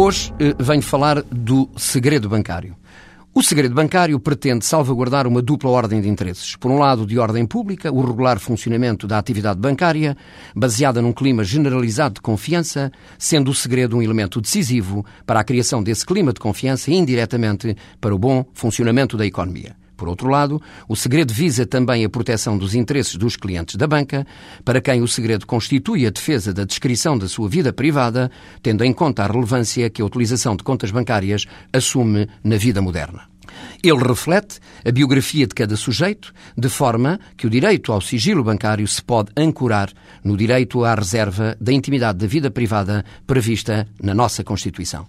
Hoje eh, venho falar do segredo bancário. O segredo bancário pretende salvaguardar uma dupla ordem de interesses. Por um lado, de ordem pública, o regular funcionamento da atividade bancária, baseada num clima generalizado de confiança, sendo o segredo um elemento decisivo para a criação desse clima de confiança e, indiretamente, para o bom funcionamento da economia. Por outro lado, o segredo visa também a proteção dos interesses dos clientes da banca, para quem o segredo constitui a defesa da descrição da sua vida privada, tendo em conta a relevância que a utilização de contas bancárias assume na vida moderna. Ele reflete a biografia de cada sujeito, de forma que o direito ao sigilo bancário se pode ancorar no direito à reserva da intimidade da vida privada prevista na nossa Constituição.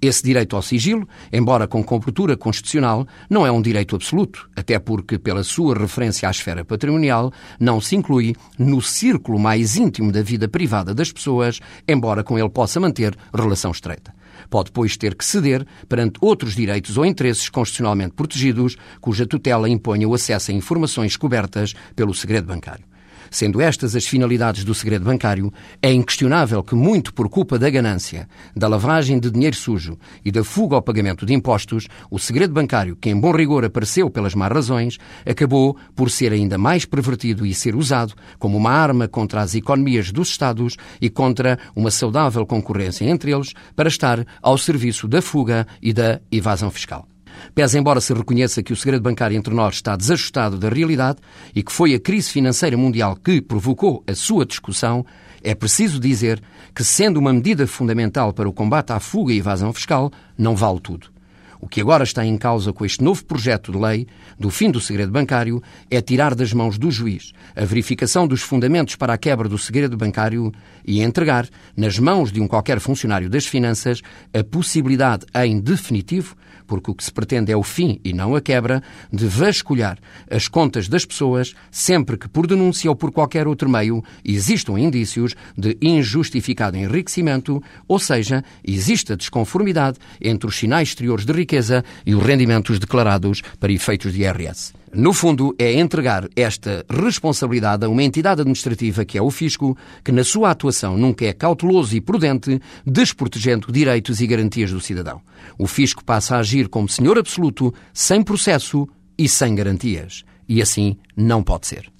Esse direito ao sigilo, embora com cobertura constitucional, não é um direito absoluto, até porque, pela sua referência à esfera patrimonial, não se inclui no círculo mais íntimo da vida privada das pessoas, embora com ele possa manter relação estreita. Pode, pois, ter que ceder perante outros direitos ou interesses constitucionalmente protegidos, cuja tutela imponha o acesso a informações cobertas pelo segredo bancário. Sendo estas as finalidades do segredo bancário, é inquestionável que, muito por culpa da ganância, da lavagem de dinheiro sujo e da fuga ao pagamento de impostos, o segredo bancário, que em bom rigor apareceu pelas más razões, acabou por ser ainda mais pervertido e ser usado como uma arma contra as economias dos Estados e contra uma saudável concorrência entre eles para estar ao serviço da fuga e da evasão fiscal. Pese embora se reconheça que o segredo bancário entre nós está desajustado da realidade e que foi a crise financeira mundial que provocou a sua discussão, é preciso dizer que, sendo uma medida fundamental para o combate à fuga e evasão fiscal, não vale tudo. O que agora está em causa com este novo projeto de lei do fim do segredo bancário é tirar das mãos do juiz a verificação dos fundamentos para a quebra do segredo bancário e entregar nas mãos de um qualquer funcionário das finanças a possibilidade em definitivo porque o que se pretende é o fim e não a quebra, de vasculhar as contas das pessoas sempre que, por denúncia ou por qualquer outro meio, existam indícios de injustificado enriquecimento, ou seja, exista desconformidade entre os sinais exteriores de riqueza e os rendimentos declarados para efeitos de IRS. No fundo, é entregar esta responsabilidade a uma entidade administrativa que é o Fisco, que na sua atuação nunca é cauteloso e prudente, desprotegendo direitos e garantias do cidadão. O Fisco passa a agir como senhor absoluto, sem processo e sem garantias. E assim não pode ser.